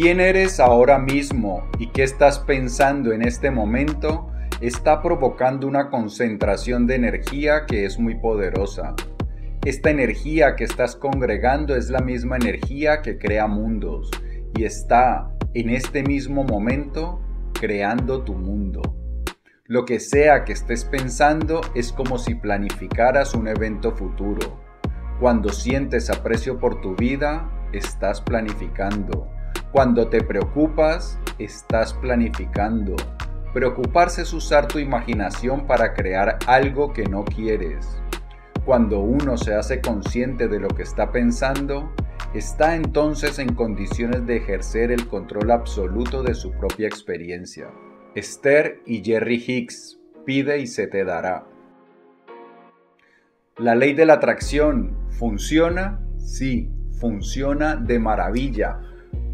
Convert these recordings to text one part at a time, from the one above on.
quién eres ahora mismo y qué estás pensando en este momento está provocando una concentración de energía que es muy poderosa. Esta energía que estás congregando es la misma energía que crea mundos y está en este mismo momento creando tu mundo. Lo que sea que estés pensando es como si planificaras un evento futuro. Cuando sientes aprecio por tu vida, estás planificando. Cuando te preocupas, estás planificando. Preocuparse es usar tu imaginación para crear algo que no quieres. Cuando uno se hace consciente de lo que está pensando, está entonces en condiciones de ejercer el control absoluto de su propia experiencia. Esther y Jerry Hicks, pide y se te dará. La ley de la atracción, ¿funciona? Sí, funciona de maravilla,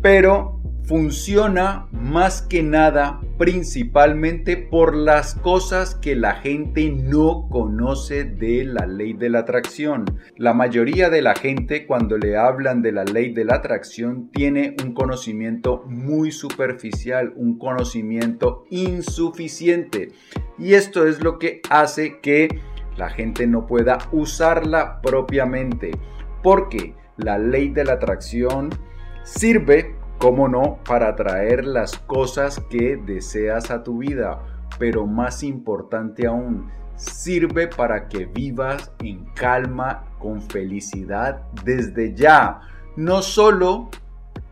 pero funciona más que nada principalmente por las cosas que la gente no conoce de la ley de la atracción. La mayoría de la gente cuando le hablan de la ley de la atracción tiene un conocimiento muy superficial, un conocimiento insuficiente. Y esto es lo que hace que la gente no pueda usarla propiamente. Porque la ley de la atracción sirve cómo no, para atraer las cosas que deseas a tu vida, pero más importante aún, sirve para que vivas en calma, con felicidad desde ya. No solo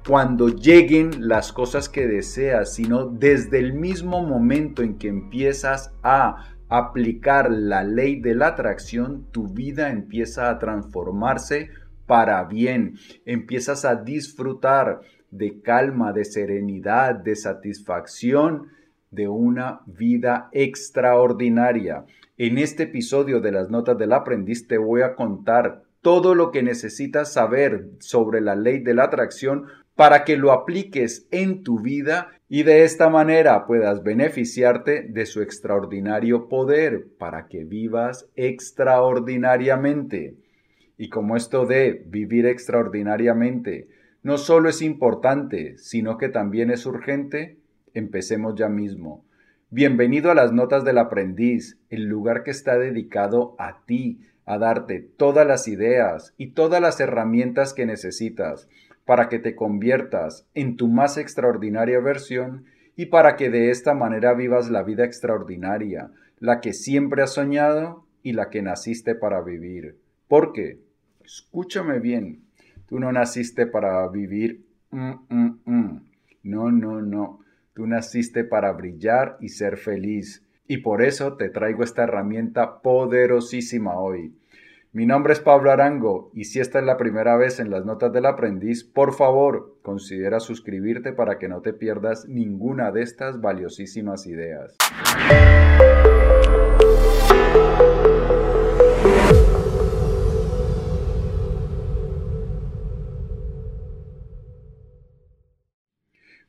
cuando lleguen las cosas que deseas, sino desde el mismo momento en que empiezas a aplicar la ley de la atracción, tu vida empieza a transformarse para bien, empiezas a disfrutar de calma, de serenidad, de satisfacción, de una vida extraordinaria. En este episodio de las Notas del Aprendiz te voy a contar todo lo que necesitas saber sobre la ley de la atracción para que lo apliques en tu vida y de esta manera puedas beneficiarte de su extraordinario poder para que vivas extraordinariamente. Y como esto de vivir extraordinariamente no solo es importante, sino que también es urgente, empecemos ya mismo. Bienvenido a las Notas del Aprendiz, el lugar que está dedicado a ti, a darte todas las ideas y todas las herramientas que necesitas para que te conviertas en tu más extraordinaria versión y para que de esta manera vivas la vida extraordinaria, la que siempre has soñado y la que naciste para vivir. ¿Por qué? Escúchame bien, Tú no naciste para vivir. Mm, mm, mm. No, no, no. Tú naciste para brillar y ser feliz. Y por eso te traigo esta herramienta poderosísima hoy. Mi nombre es Pablo Arango y si esta es la primera vez en las notas del aprendiz, por favor considera suscribirte para que no te pierdas ninguna de estas valiosísimas ideas.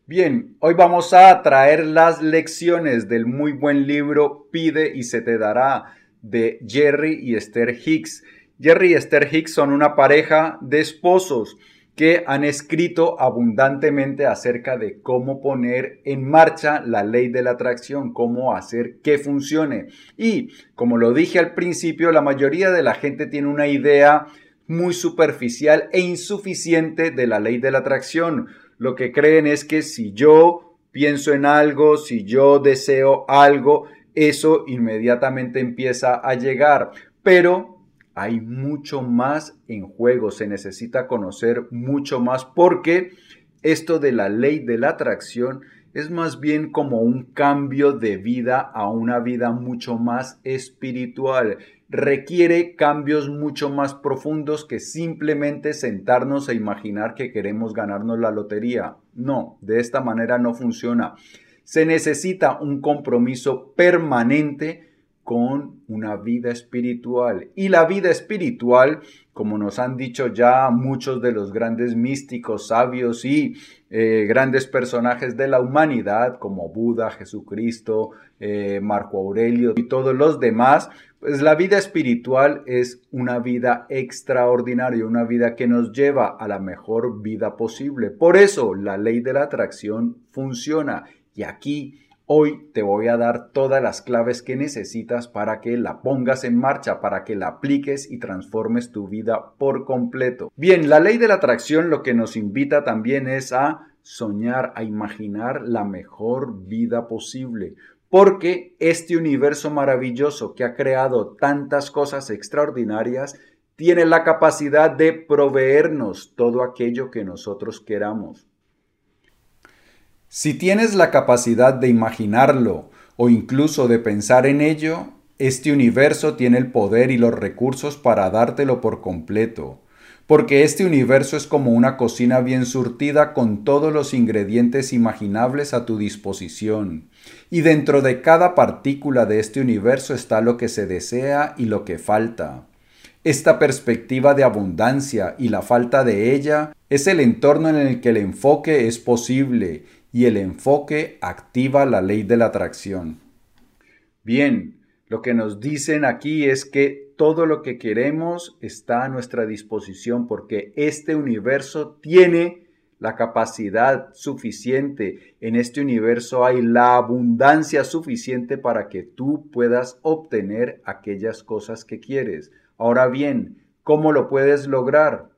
Bien, hoy vamos a traer las lecciones del muy buen libro Pide y se te dará de Jerry y Esther Hicks. Jerry y Esther Hicks son una pareja de esposos que han escrito abundantemente acerca de cómo poner en marcha la ley de la atracción, cómo hacer que funcione. Y como lo dije al principio, la mayoría de la gente tiene una idea muy superficial e insuficiente de la ley de la atracción lo que creen es que si yo pienso en algo, si yo deseo algo, eso inmediatamente empieza a llegar. Pero hay mucho más en juego, se necesita conocer mucho más porque esto de la ley de la atracción es más bien como un cambio de vida a una vida mucho más espiritual. Requiere cambios mucho más profundos que simplemente sentarnos a imaginar que queremos ganarnos la lotería. No, de esta manera no funciona. Se necesita un compromiso permanente con una vida espiritual. Y la vida espiritual, como nos han dicho ya muchos de los grandes místicos, sabios y eh, grandes personajes de la humanidad, como Buda, Jesucristo, eh, Marco Aurelio y todos los demás, Pues la vida espiritual es una vida extraordinaria, una vida que nos lleva a la mejor vida posible. Por eso la ley de la atracción funciona. Y aquí hoy te voy a dar todas las claves que necesitas para que la pongas en marcha, para que la apliques y transformes tu vida por completo. Bien, la ley de la atracción lo que nos invita también es a soñar, a imaginar la mejor vida posible porque este universo maravilloso que ha creado tantas cosas extraordinarias tiene la capacidad de proveernos todo aquello que nosotros queramos. Si tienes la capacidad de imaginarlo o incluso de pensar en ello, este universo tiene el poder y los recursos para dártelo por completo porque este universo es como una cocina bien surtida con todos los ingredientes imaginables a tu disposición, y dentro de cada partícula de este universo está lo que se desea y lo que falta. Esta perspectiva de abundancia y la falta de ella es el entorno en el que el enfoque es posible y el enfoque activa la ley de la atracción. Bien, lo que nos dicen aquí es que todo lo que queremos está a nuestra disposición porque este universo tiene la capacidad suficiente. En este universo hay la abundancia suficiente para que tú puedas obtener aquellas cosas que quieres. Ahora bien, ¿cómo lo puedes lograr?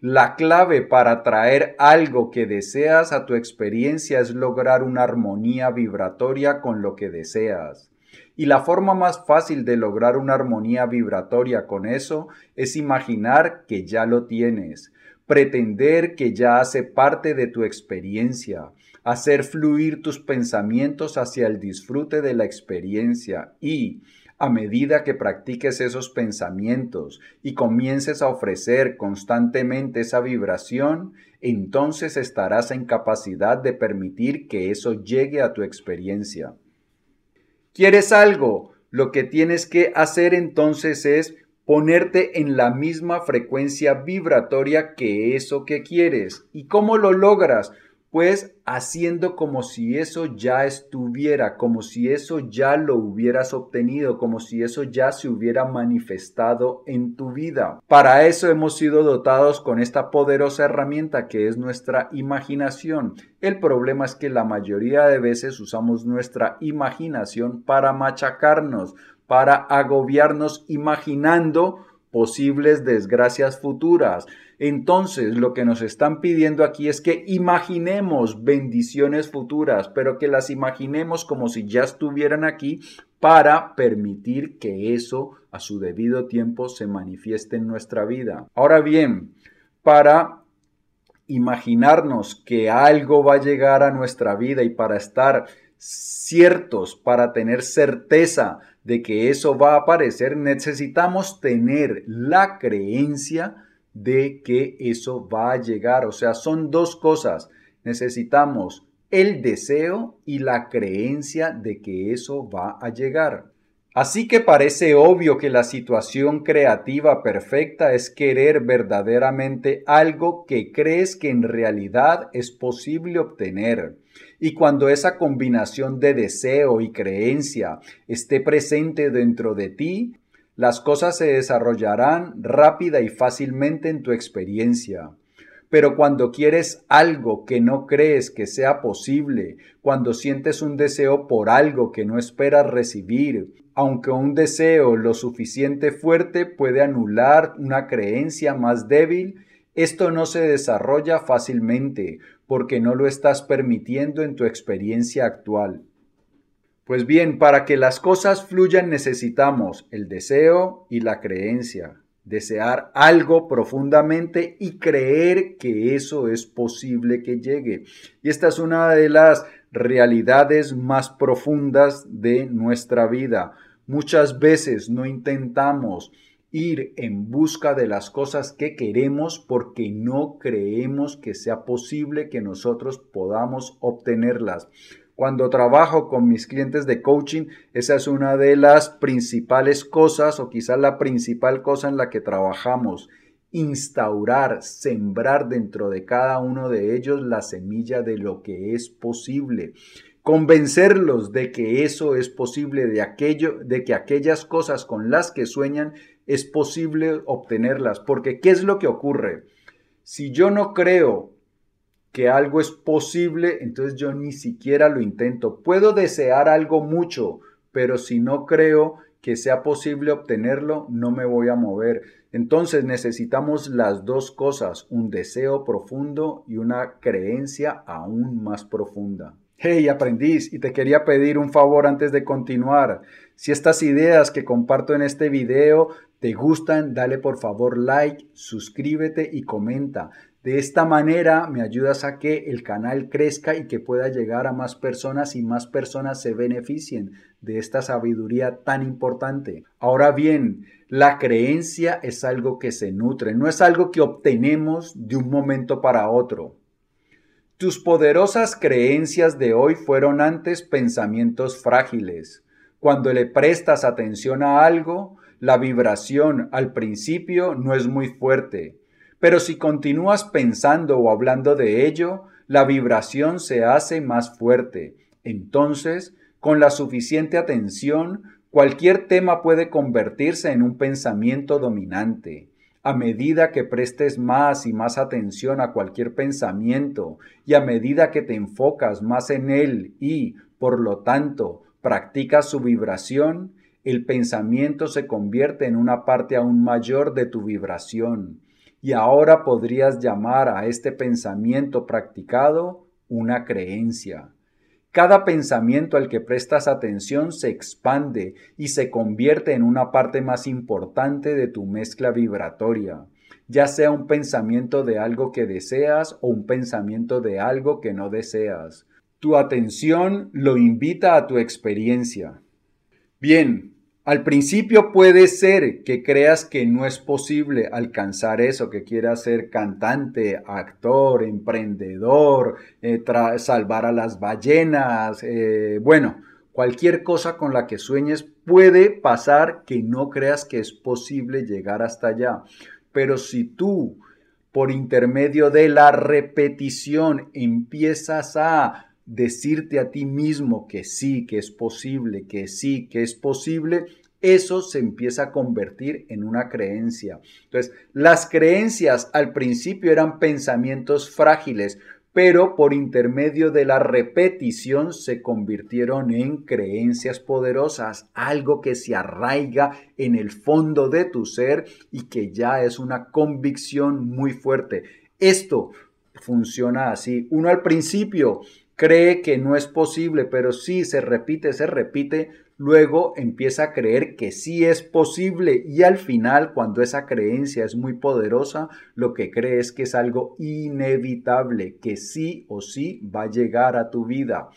La clave para traer algo que deseas a tu experiencia es lograr una armonía vibratoria con lo que deseas. Y la forma más fácil de lograr una armonía vibratoria con eso es imaginar que ya lo tienes, pretender que ya hace parte de tu experiencia, hacer fluir tus pensamientos hacia el disfrute de la experiencia y, a medida que practiques esos pensamientos y comiences a ofrecer constantemente esa vibración, entonces estarás en capacidad de permitir que eso llegue a tu experiencia. ¿Quieres algo? Lo que tienes que hacer entonces es ponerte en la misma frecuencia vibratoria que eso que quieres. ¿Y cómo lo logras? Pues haciendo como si eso ya estuviera, como si eso ya lo hubieras obtenido, como si eso ya se hubiera manifestado en tu vida. Para eso hemos sido dotados con esta poderosa herramienta que es nuestra imaginación. El problema es que la mayoría de veces usamos nuestra imaginación para machacarnos, para agobiarnos imaginando posibles desgracias futuras. Entonces, lo que nos están pidiendo aquí es que imaginemos bendiciones futuras, pero que las imaginemos como si ya estuvieran aquí para permitir que eso a su debido tiempo se manifieste en nuestra vida. Ahora bien, para imaginarnos que algo va a llegar a nuestra vida y para estar ciertos, para tener certeza de que eso va a aparecer, necesitamos tener la creencia de que eso va a llegar. O sea, son dos cosas. Necesitamos el deseo y la creencia de que eso va a llegar. Así que parece obvio que la situación creativa perfecta es querer verdaderamente algo que crees que en realidad es posible obtener. Y cuando esa combinación de deseo y creencia esté presente dentro de ti, las cosas se desarrollarán rápida y fácilmente en tu experiencia. Pero cuando quieres algo que no crees que sea posible, cuando sientes un deseo por algo que no esperas recibir, aunque un deseo lo suficiente fuerte puede anular una creencia más débil, esto no se desarrolla fácilmente porque no lo estás permitiendo en tu experiencia actual. Pues bien, para que las cosas fluyan necesitamos el deseo y la creencia, desear algo profundamente y creer que eso es posible que llegue. Y esta es una de las realidades más profundas de nuestra vida. Muchas veces no intentamos ir en busca de las cosas que queremos porque no creemos que sea posible que nosotros podamos obtenerlas. Cuando trabajo con mis clientes de coaching, esa es una de las principales cosas o quizás la principal cosa en la que trabajamos. Instaurar, sembrar dentro de cada uno de ellos la semilla de lo que es posible convencerlos de que eso es posible, de aquello, de que aquellas cosas con las que sueñan es posible obtenerlas, porque ¿qué es lo que ocurre? Si yo no creo que algo es posible, entonces yo ni siquiera lo intento. Puedo desear algo mucho, pero si no creo que sea posible obtenerlo, no me voy a mover. Entonces necesitamos las dos cosas, un deseo profundo y una creencia aún más profunda. Hey aprendiz, y te quería pedir un favor antes de continuar. Si estas ideas que comparto en este video te gustan, dale por favor like, suscríbete y comenta. De esta manera me ayudas a que el canal crezca y que pueda llegar a más personas y más personas se beneficien de esta sabiduría tan importante. Ahora bien, la creencia es algo que se nutre, no es algo que obtenemos de un momento para otro. Tus poderosas creencias de hoy fueron antes pensamientos frágiles. Cuando le prestas atención a algo, la vibración al principio no es muy fuerte pero si continúas pensando o hablando de ello, la vibración se hace más fuerte. Entonces, con la suficiente atención, cualquier tema puede convertirse en un pensamiento dominante. A medida que prestes más y más atención a cualquier pensamiento y a medida que te enfocas más en él y, por lo tanto, practicas su vibración, el pensamiento se convierte en una parte aún mayor de tu vibración y ahora podrías llamar a este pensamiento practicado una creencia. Cada pensamiento al que prestas atención se expande y se convierte en una parte más importante de tu mezcla vibratoria, ya sea un pensamiento de algo que deseas o un pensamiento de algo que no deseas. Tu atención lo invita a tu experiencia. Bien, al principio puede ser que creas que no es posible alcanzar eso, que quieras ser cantante, actor, emprendedor, eh, salvar a las ballenas, eh, bueno, cualquier cosa con la que sueñes puede pasar que no creas que es posible llegar hasta allá. Pero si tú, por intermedio de la repetición, empiezas a decirte a ti mismo que sí, que es posible, que sí, que es posible, eso se empieza a convertir en una creencia. Entonces, las creencias al principio eran pensamientos frágiles, pero por intermedio de la repetición se convirtieron en creencias poderosas, algo que se arraiga en el fondo de tu ser y que ya es una convicción muy fuerte. Esto funciona así. Uno al principio cree que no es posible, pero sí se repite, se repite, luego empieza a creer que sí es posible y al final, cuando esa creencia es muy poderosa, lo que cree es que es algo inevitable, que sí o sí va a llegar a tu vida.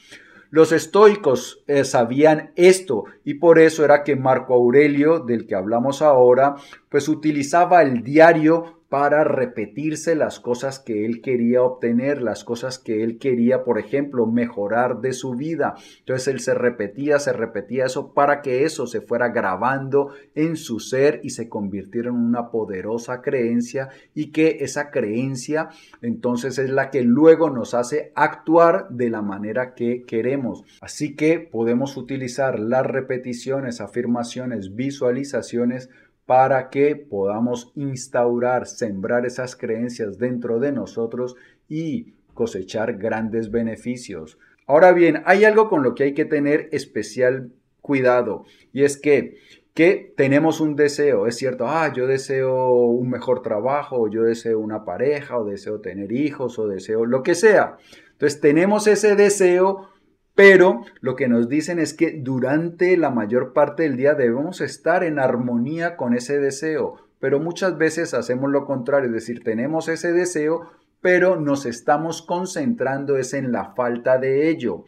Los estoicos eh, sabían esto y por eso era que Marco Aurelio, del que hablamos ahora, pues utilizaba el diario para repetirse las cosas que él quería obtener, las cosas que él quería, por ejemplo, mejorar de su vida. Entonces él se repetía, se repetía eso para que eso se fuera grabando en su ser y se convirtiera en una poderosa creencia y que esa creencia entonces es la que luego nos hace actuar de la manera que queremos. Así que podemos utilizar las repeticiones, afirmaciones, visualizaciones para que podamos instaurar, sembrar esas creencias dentro de nosotros y cosechar grandes beneficios. Ahora bien, hay algo con lo que hay que tener especial cuidado y es que que tenemos un deseo, es cierto, ah, yo deseo un mejor trabajo, yo deseo una pareja, o deseo tener hijos, o deseo lo que sea. Entonces tenemos ese deseo, pero lo que nos dicen es que durante la mayor parte del día debemos estar en armonía con ese deseo. Pero muchas veces hacemos lo contrario, es decir, tenemos ese deseo, pero nos estamos concentrando en la falta de ello.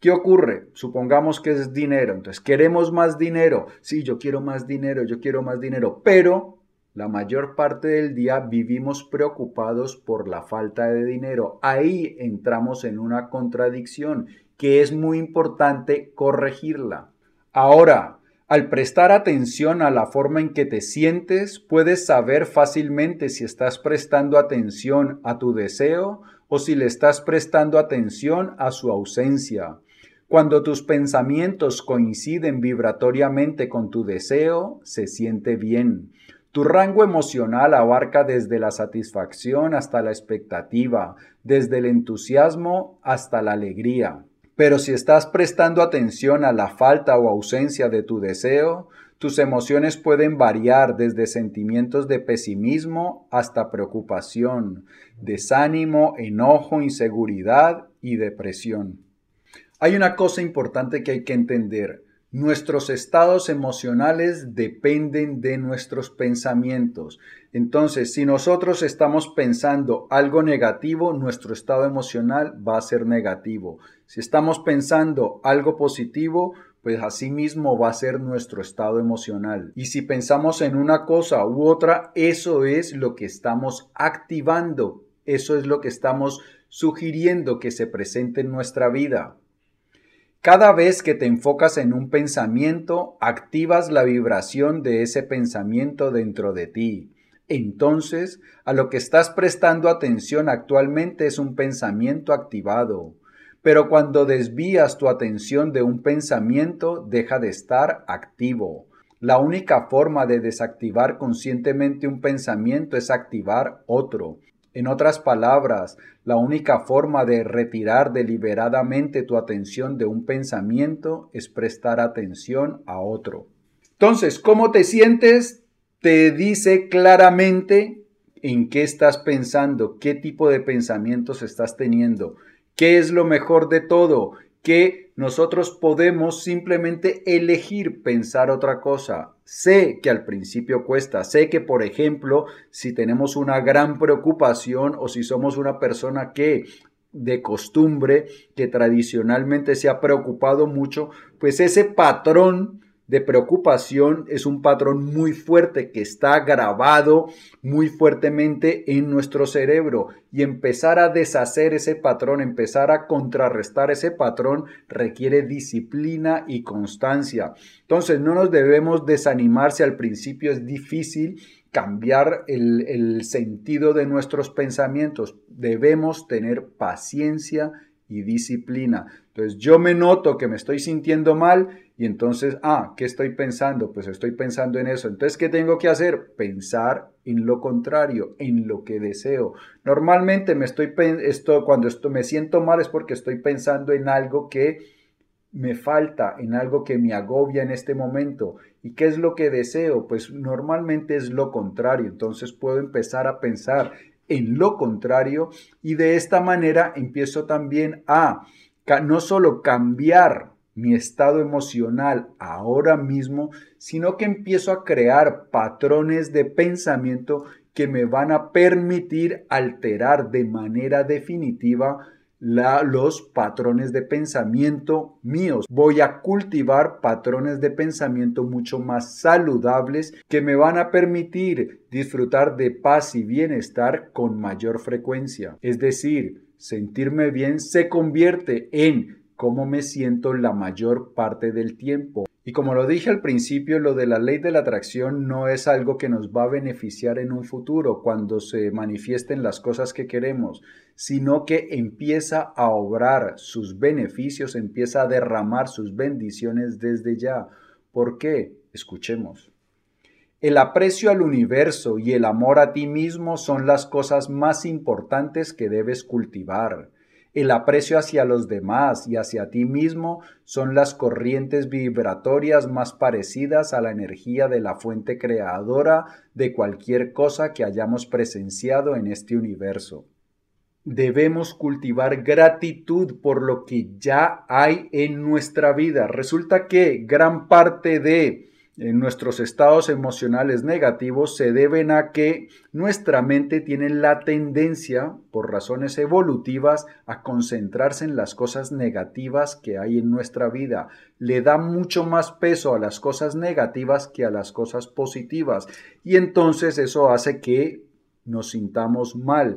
¿Qué ocurre? Supongamos que es dinero, entonces queremos más dinero. Sí, yo quiero más dinero, yo quiero más dinero, pero la mayor parte del día vivimos preocupados por la falta de dinero. Ahí entramos en una contradicción que es muy importante corregirla. Ahora, al prestar atención a la forma en que te sientes, puedes saber fácilmente si estás prestando atención a tu deseo o si le estás prestando atención a su ausencia. Cuando tus pensamientos coinciden vibratoriamente con tu deseo, se siente bien. Tu rango emocional abarca desde la satisfacción hasta la expectativa, desde el entusiasmo hasta la alegría. Pero si estás prestando atención a la falta o ausencia de tu deseo, tus emociones pueden variar desde sentimientos de pesimismo hasta preocupación, desánimo, enojo, inseguridad y depresión. Hay una cosa importante que hay que entender. Nuestros estados emocionales dependen de nuestros pensamientos. Entonces, si nosotros estamos pensando algo negativo, nuestro estado emocional va a ser negativo. Si estamos pensando algo positivo, pues así mismo va a ser nuestro estado emocional. Y si pensamos en una cosa u otra, eso es lo que estamos activando, eso es lo que estamos sugiriendo que se presente en nuestra vida. Cada vez que te enfocas en un pensamiento, activas la vibración de ese pensamiento dentro de ti. Entonces, a lo que estás prestando atención actualmente es un pensamiento activado. Pero cuando desvías tu atención de un pensamiento, deja de estar activo. La única forma de desactivar conscientemente un pensamiento es activar otro. En otras palabras, la única forma de retirar deliberadamente tu atención de un pensamiento es prestar atención a otro. Entonces, ¿cómo te sientes? Te dice claramente en qué estás pensando, qué tipo de pensamientos estás teniendo, qué es lo mejor de todo, que nosotros podemos simplemente elegir pensar otra cosa. Sé que al principio cuesta, sé que por ejemplo, si tenemos una gran preocupación o si somos una persona que de costumbre, que tradicionalmente se ha preocupado mucho, pues ese patrón de preocupación es un patrón muy fuerte que está grabado muy fuertemente en nuestro cerebro y empezar a deshacer ese patrón, empezar a contrarrestar ese patrón requiere disciplina y constancia. Entonces no nos debemos desanimar si al principio es difícil cambiar el, el sentido de nuestros pensamientos. Debemos tener paciencia y disciplina. Entonces yo me noto que me estoy sintiendo mal y entonces, ah, ¿qué estoy pensando? Pues estoy pensando en eso. Entonces, ¿qué tengo que hacer? Pensar en lo contrario, en lo que deseo. Normalmente me estoy esto, cuando esto, me siento mal es porque estoy pensando en algo que me falta, en algo que me agobia en este momento. ¿Y qué es lo que deseo? Pues normalmente es lo contrario. Entonces puedo empezar a pensar en lo contrario y de esta manera empiezo también a no solo cambiar mi estado emocional ahora mismo, sino que empiezo a crear patrones de pensamiento que me van a permitir alterar de manera definitiva los patrones de pensamiento míos. Voy a cultivar patrones de pensamiento mucho más saludables que me van a permitir disfrutar de paz y bienestar con mayor frecuencia. Es decir, sentirme bien se convierte en cómo me siento la mayor parte del tiempo. Y como lo dije al principio, lo de la ley de la atracción no es algo que nos va a beneficiar en un futuro cuando se manifiesten las cosas que queremos, sino que empieza a obrar sus beneficios, empieza a derramar sus bendiciones desde ya. ¿Por qué? Escuchemos. El aprecio al universo y el amor a ti mismo son las cosas más importantes que debes cultivar. El aprecio hacia los demás y hacia ti mismo son las corrientes vibratorias más parecidas a la energía de la fuente creadora de cualquier cosa que hayamos presenciado en este universo. Debemos cultivar gratitud por lo que ya hay en nuestra vida. Resulta que gran parte de en nuestros estados emocionales negativos se deben a que nuestra mente tiene la tendencia, por razones evolutivas, a concentrarse en las cosas negativas que hay en nuestra vida. Le da mucho más peso a las cosas negativas que a las cosas positivas. Y entonces eso hace que nos sintamos mal.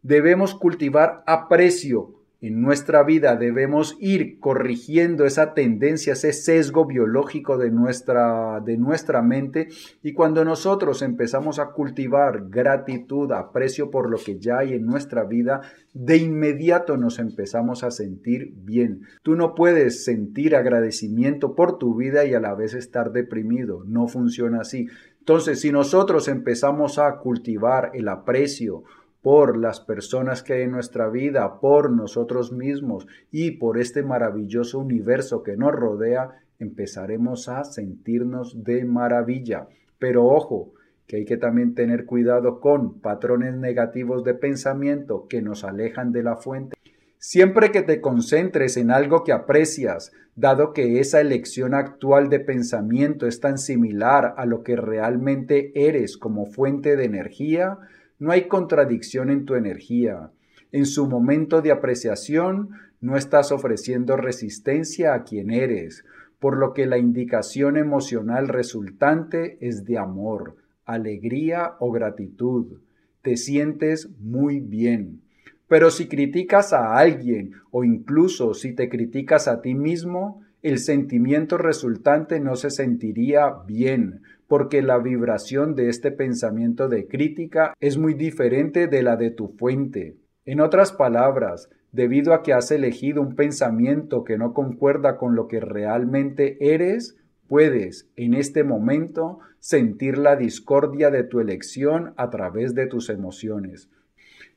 Debemos cultivar aprecio en nuestra vida debemos ir corrigiendo esa tendencia, ese sesgo biológico de nuestra, de nuestra mente y cuando nosotros empezamos a cultivar gratitud, aprecio por lo que ya hay en nuestra vida, de inmediato nos empezamos a sentir bien. Tú no puedes sentir agradecimiento por tu vida y a la vez estar deprimido, no funciona así. Entonces, si nosotros empezamos a cultivar el aprecio, por las personas que hay en nuestra vida, por nosotros mismos y por este maravilloso universo que nos rodea, empezaremos a sentirnos de maravilla. Pero ojo, que hay que también tener cuidado con patrones negativos de pensamiento que nos alejan de la fuente. Siempre que te concentres en algo que aprecias, dado que esa elección actual de pensamiento es tan similar a lo que realmente eres como fuente de energía, no hay contradicción en tu energía. En su momento de apreciación, no estás ofreciendo resistencia a quien eres, por lo que la indicación emocional resultante es de amor, alegría o gratitud. Te sientes muy bien. Pero si criticas a alguien o incluso si te criticas a ti mismo, el sentimiento resultante no se sentiría bien, porque la vibración de este pensamiento de crítica es muy diferente de la de tu fuente. En otras palabras, debido a que has elegido un pensamiento que no concuerda con lo que realmente eres, puedes en este momento sentir la discordia de tu elección a través de tus emociones.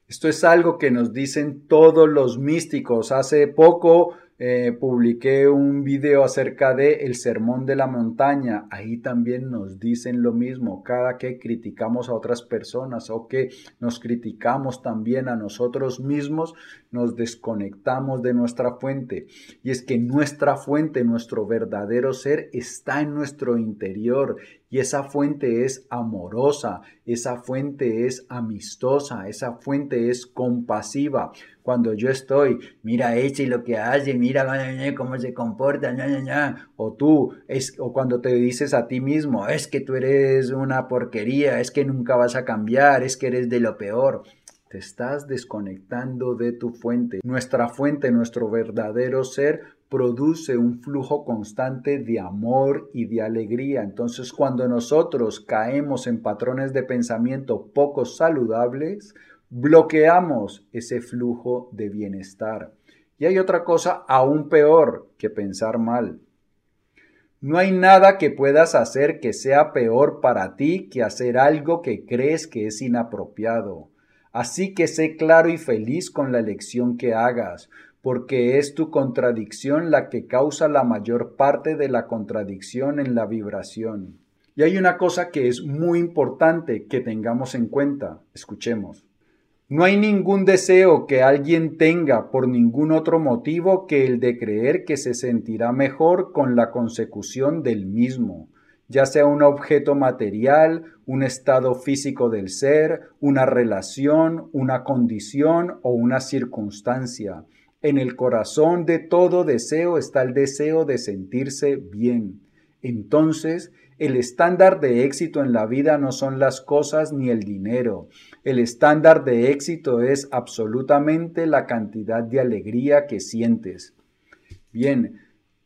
Esto es algo que nos dicen todos los místicos. Hace poco eh, publiqué un video acerca de el sermón de la montaña. Ahí también nos dicen lo mismo. Cada que criticamos a otras personas o que nos criticamos también a nosotros mismos, nos desconectamos de nuestra fuente. Y es que nuestra fuente, nuestro verdadero ser, está en nuestro interior. Y esa fuente es amorosa, esa fuente es amistosa, esa fuente es compasiva. Cuando yo estoy, mira ese lo que hace, mira cómo se comporta, o tú, es, o cuando te dices a ti mismo, es que tú eres una porquería, es que nunca vas a cambiar, es que eres de lo peor. Te estás desconectando de tu fuente. Nuestra fuente, nuestro verdadero ser, produce un flujo constante de amor y de alegría. Entonces, cuando nosotros caemos en patrones de pensamiento poco saludables, bloqueamos ese flujo de bienestar. Y hay otra cosa aún peor que pensar mal. No hay nada que puedas hacer que sea peor para ti que hacer algo que crees que es inapropiado. Así que sé claro y feliz con la elección que hagas, porque es tu contradicción la que causa la mayor parte de la contradicción en la vibración. Y hay una cosa que es muy importante que tengamos en cuenta. Escuchemos. No hay ningún deseo que alguien tenga por ningún otro motivo que el de creer que se sentirá mejor con la consecución del mismo ya sea un objeto material, un estado físico del ser, una relación, una condición o una circunstancia. En el corazón de todo deseo está el deseo de sentirse bien. Entonces, el estándar de éxito en la vida no son las cosas ni el dinero. El estándar de éxito es absolutamente la cantidad de alegría que sientes. Bien,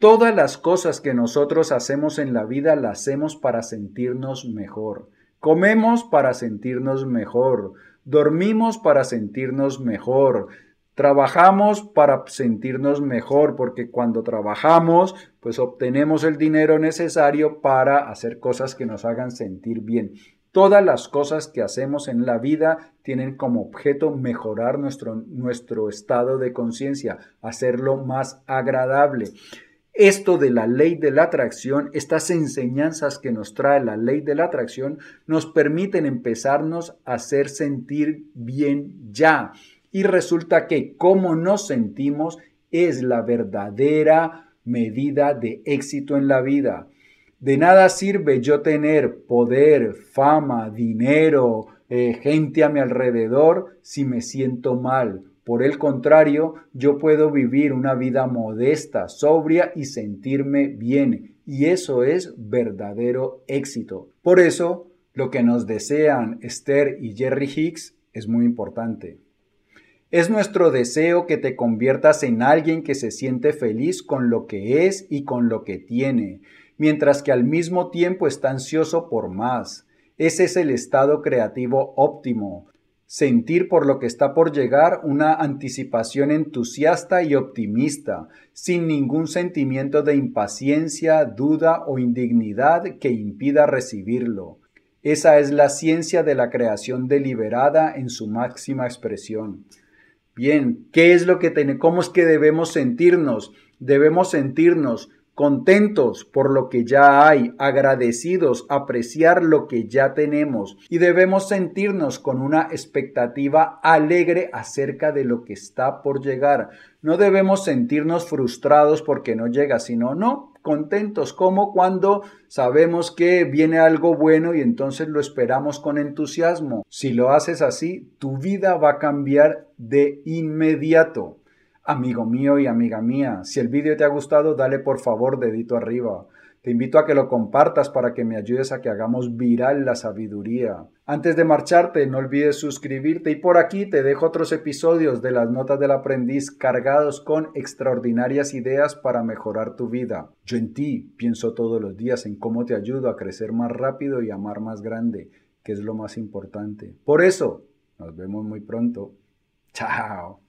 Todas las cosas que nosotros hacemos en la vida las hacemos para sentirnos mejor. Comemos para sentirnos mejor. Dormimos para sentirnos mejor. Trabajamos para sentirnos mejor porque cuando trabajamos pues obtenemos el dinero necesario para hacer cosas que nos hagan sentir bien. Todas las cosas que hacemos en la vida tienen como objeto mejorar nuestro, nuestro estado de conciencia, hacerlo más agradable. Esto de la ley de la atracción, estas enseñanzas que nos trae la ley de la atracción, nos permiten empezarnos a hacer sentir bien ya. Y resulta que cómo nos sentimos es la verdadera medida de éxito en la vida. De nada sirve yo tener poder, fama, dinero, eh, gente a mi alrededor si me siento mal por el contrario, yo puedo vivir una vida modesta, sobria y sentirme bien. Y eso es verdadero éxito. Por eso, lo que nos desean Esther y Jerry Hicks es muy importante. Es nuestro deseo que te conviertas en alguien que se siente feliz con lo que es y con lo que tiene, mientras que al mismo tiempo está ansioso por más. Ese es el estado creativo óptimo. Sentir por lo que está por llegar una anticipación entusiasta y optimista, sin ningún sentimiento de impaciencia, duda o indignidad que impida recibirlo. Esa es la ciencia de la creación deliberada en su máxima expresión. Bien, ¿qué es lo que tenemos? ¿Cómo es que debemos sentirnos? Debemos sentirnos contentos por lo que ya hay, agradecidos, apreciar lo que ya tenemos y debemos sentirnos con una expectativa alegre acerca de lo que está por llegar. No debemos sentirnos frustrados porque no llega, sino no, contentos, como cuando sabemos que viene algo bueno y entonces lo esperamos con entusiasmo. Si lo haces así, tu vida va a cambiar de inmediato. Amigo mío y amiga mía, si el vídeo te ha gustado, dale por favor dedito arriba. Te invito a que lo compartas para que me ayudes a que hagamos viral la sabiduría. Antes de marcharte, no olvides suscribirte y por aquí te dejo otros episodios de las notas del aprendiz cargados con extraordinarias ideas para mejorar tu vida. Yo en ti pienso todos los días en cómo te ayudo a crecer más rápido y amar más grande, que es lo más importante. Por eso, nos vemos muy pronto. Chao.